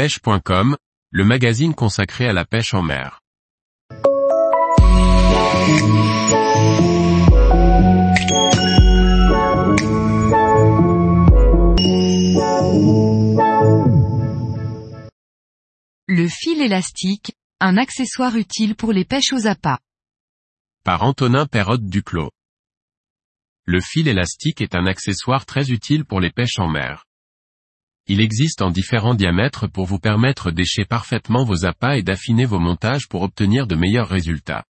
pêche.com, le magazine consacré à la pêche en mer. Le fil élastique, un accessoire utile pour les pêches aux appâts. Par Antonin Perrotte Duclos. Le fil élastique est un accessoire très utile pour les pêches en mer. Il existe en différents diamètres pour vous permettre d'écher parfaitement vos appâts et d'affiner vos montages pour obtenir de meilleurs résultats.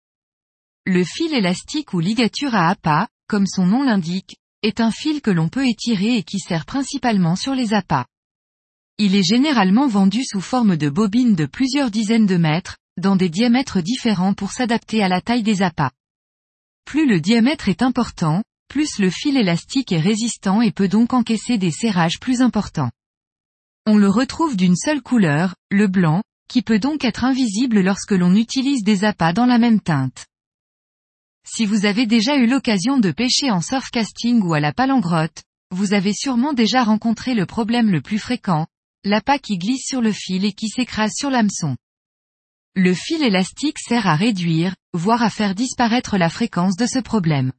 Le fil élastique ou ligature à appât, comme son nom l'indique, est un fil que l'on peut étirer et qui sert principalement sur les appâts. Il est généralement vendu sous forme de bobine de plusieurs dizaines de mètres, dans des diamètres différents pour s'adapter à la taille des appâts. Plus le diamètre est important, plus le fil élastique est résistant et peut donc encaisser des serrages plus importants. On le retrouve d'une seule couleur, le blanc, qui peut donc être invisible lorsque l'on utilise des appâts dans la même teinte. Si vous avez déjà eu l'occasion de pêcher en surfcasting ou à la palangrotte, vous avez sûrement déjà rencontré le problème le plus fréquent, l'appât qui glisse sur le fil et qui s'écrase sur l'hameçon. Le fil élastique sert à réduire, voire à faire disparaître la fréquence de ce problème.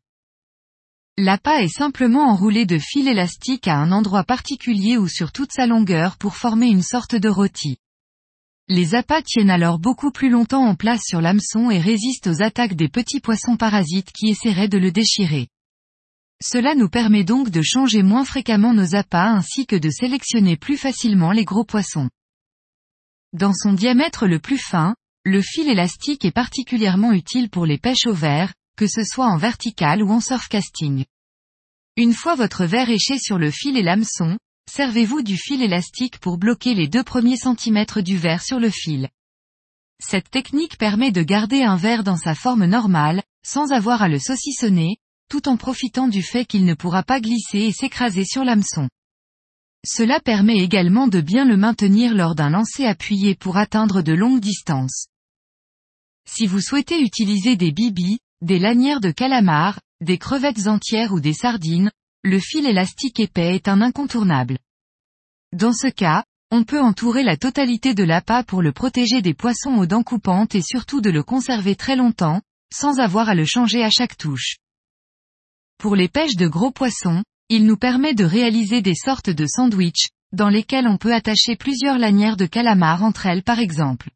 L'appât est simplement enroulé de fil élastique à un endroit particulier ou sur toute sa longueur pour former une sorte de rôti. Les appâts tiennent alors beaucoup plus longtemps en place sur l'hameçon et résistent aux attaques des petits poissons parasites qui essaieraient de le déchirer. Cela nous permet donc de changer moins fréquemment nos appâts ainsi que de sélectionner plus facilement les gros poissons. Dans son diamètre le plus fin, le fil élastique est particulièrement utile pour les pêches au verre, que ce soit en vertical ou en surfcasting. Une fois votre verre éché sur le fil et l'hameçon, servez-vous du fil élastique pour bloquer les deux premiers centimètres du verre sur le fil. Cette technique permet de garder un verre dans sa forme normale, sans avoir à le saucissonner, tout en profitant du fait qu'il ne pourra pas glisser et s'écraser sur l'hameçon. Cela permet également de bien le maintenir lors d'un lancer appuyé pour atteindre de longues distances. Si vous souhaitez utiliser des bibis, des lanières de calamar, des crevettes entières ou des sardines, le fil élastique épais est un incontournable. Dans ce cas, on peut entourer la totalité de l'appât pour le protéger des poissons aux dents coupantes et surtout de le conserver très longtemps, sans avoir à le changer à chaque touche. Pour les pêches de gros poissons, il nous permet de réaliser des sortes de sandwichs, dans lesquels on peut attacher plusieurs lanières de calamar entre elles par exemple.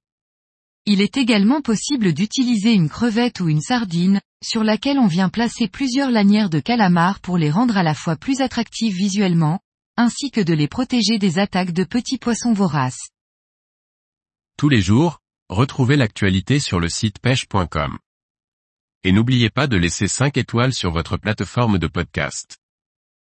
Il est également possible d'utiliser une crevette ou une sardine, sur laquelle on vient placer plusieurs lanières de calamar pour les rendre à la fois plus attractives visuellement, ainsi que de les protéger des attaques de petits poissons voraces. Tous les jours, retrouvez l'actualité sur le site pêche.com. Et n'oubliez pas de laisser 5 étoiles sur votre plateforme de podcast.